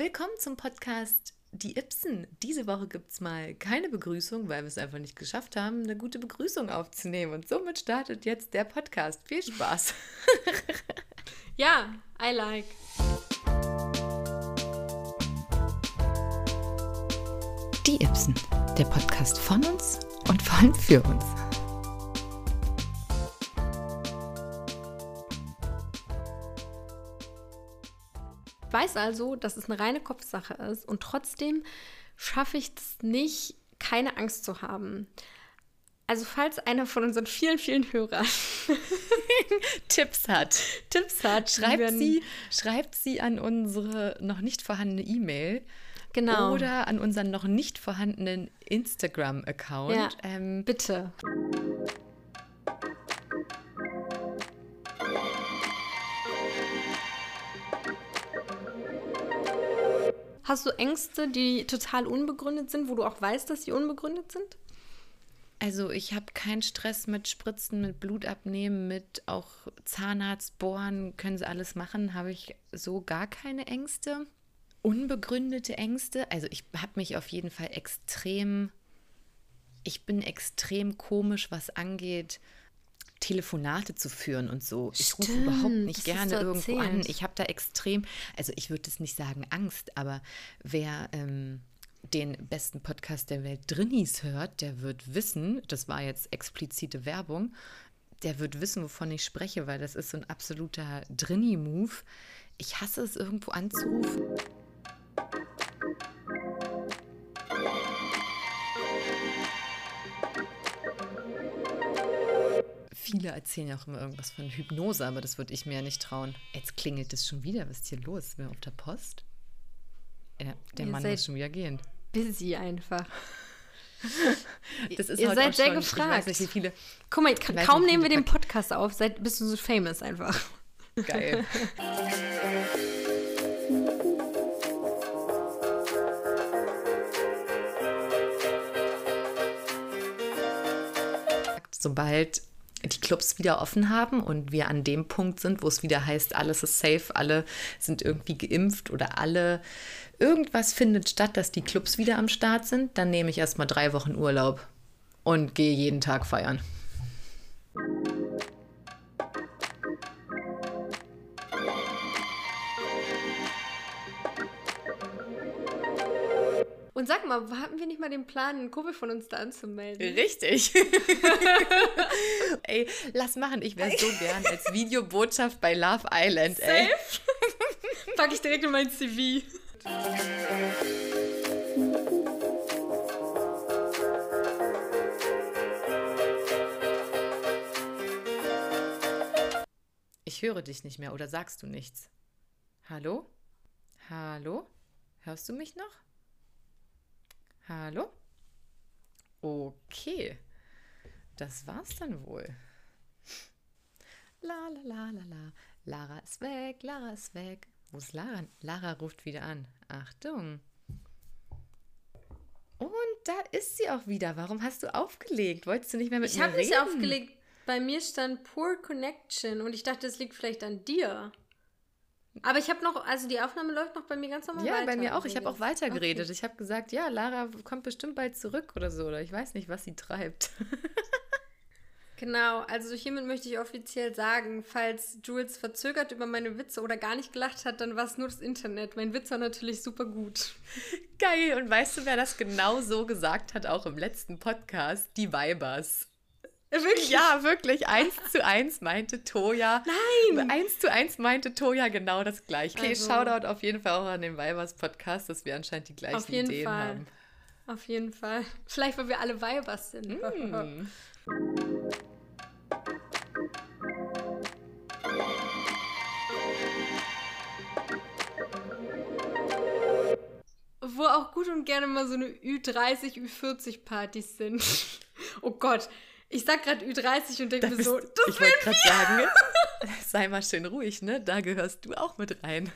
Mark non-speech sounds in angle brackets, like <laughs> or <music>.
Willkommen zum Podcast Die Ibsen. Diese Woche gibt es mal keine Begrüßung, weil wir es einfach nicht geschafft haben, eine gute Begrüßung aufzunehmen. Und somit startet jetzt der Podcast. Viel Spaß. <laughs> ja, I like. Die Ibsen, der Podcast von uns und vor allem für uns. Weiß also, dass es eine reine Kopfsache ist und trotzdem schaffe ich es nicht, keine Angst zu haben. Also falls einer von unseren vielen, vielen Hörern <laughs> Tipps hat, Tipps hat, schreibt sie, schreibt sie an unsere noch nicht vorhandene E-Mail. Genau. Oder an unseren noch nicht vorhandenen Instagram-Account. Ja, ähm, bitte. Hast du Ängste, die total unbegründet sind, wo du auch weißt, dass sie unbegründet sind? Also ich habe keinen Stress mit Spritzen, mit Blut abnehmen, mit auch Zahnarzt bohren, können sie alles machen, habe ich so gar keine Ängste. Unbegründete Ängste, also ich habe mich auf jeden Fall extrem, ich bin extrem komisch, was angeht, Telefonate zu führen und so. Ich rufe überhaupt nicht gerne irgendwo an. Ich habe da extrem, also ich würde es nicht sagen Angst, aber wer ähm, den besten Podcast der Welt Drinnies hört, der wird wissen, das war jetzt explizite Werbung, der wird wissen, wovon ich spreche, weil das ist so ein absoluter Drinni-Move. Ich hasse es, irgendwo anzurufen. Viele erzählen ja auch immer irgendwas von Hypnose, aber das würde ich mir ja nicht trauen. Jetzt klingelt es schon wieder. Was ist hier los? Wer auf der Post? Ja, der Ihr Mann muss schon wieder gehen. Busy einfach. <laughs> Das ist Ihr seid sehr gefragt. Nicht, wie viele, Guck mal, kaum nicht, nehmen wir den Podcast auf, seid, bist du so famous einfach. <laughs> <laughs> Geil. Sobald die Clubs wieder offen haben und wir an dem Punkt sind, wo es wieder heißt, alles ist safe, alle sind irgendwie geimpft oder alle irgendwas findet statt, dass die Clubs wieder am Start sind, dann nehme ich erstmal drei Wochen Urlaub und gehe jeden Tag feiern. Und sag mal, hatten wir nicht mal den Plan, einen Kumpel von uns da anzumelden? Richtig. <laughs> ey, lass machen. Ich wäre so gern als Videobotschaft bei Love Island, Safe? ey. <laughs> Pack ich direkt in mein CV. Ich höre dich nicht mehr oder sagst du nichts? Hallo? Hallo? Hörst du mich noch? Hallo? Okay. Das war's dann wohl. La la la la la. Lara ist weg, Lara ist weg. Wo ist Lara? Lara ruft wieder an. Achtung. Und da ist sie auch wieder. Warum hast du aufgelegt? Wolltest du nicht mehr mit ich mir reden? Ich habe nicht aufgelegt. Bei mir stand Poor Connection und ich dachte, es liegt vielleicht an dir. Aber ich habe noch, also die Aufnahme läuft noch bei mir ganz normal ja, weiter. Ja, bei mir auch. Ich habe auch weitergeredet. Okay. Ich habe gesagt, ja, Lara kommt bestimmt bald zurück oder so. Oder ich weiß nicht, was sie treibt. <laughs> genau, also hiermit möchte ich offiziell sagen, falls Jules verzögert über meine Witze oder gar nicht gelacht hat, dann war es nur das Internet. Mein Witz war natürlich super gut. Geil. Und weißt du, wer das genau so gesagt hat, auch im letzten Podcast? Die Weibers. Wirklich? Ja, wirklich. Eins zu eins meinte Toja. Nein! Eins zu eins meinte Toja genau das gleiche. Okay, also, Shoutout auf jeden Fall auch an den Weibers Podcast, dass wir anscheinend die gleichen auf jeden Ideen Fall. haben. Auf jeden Fall. Vielleicht, weil wir alle Weibers sind. Mm. Wo auch gut und gerne mal so eine Ü30, Ü40 Partys sind. <laughs> oh Gott, ich sag gerade Ü30 und denke mir so, das Ich wollte gerade sagen, <laughs> sei mal schön ruhig, ne? Da gehörst du auch mit rein.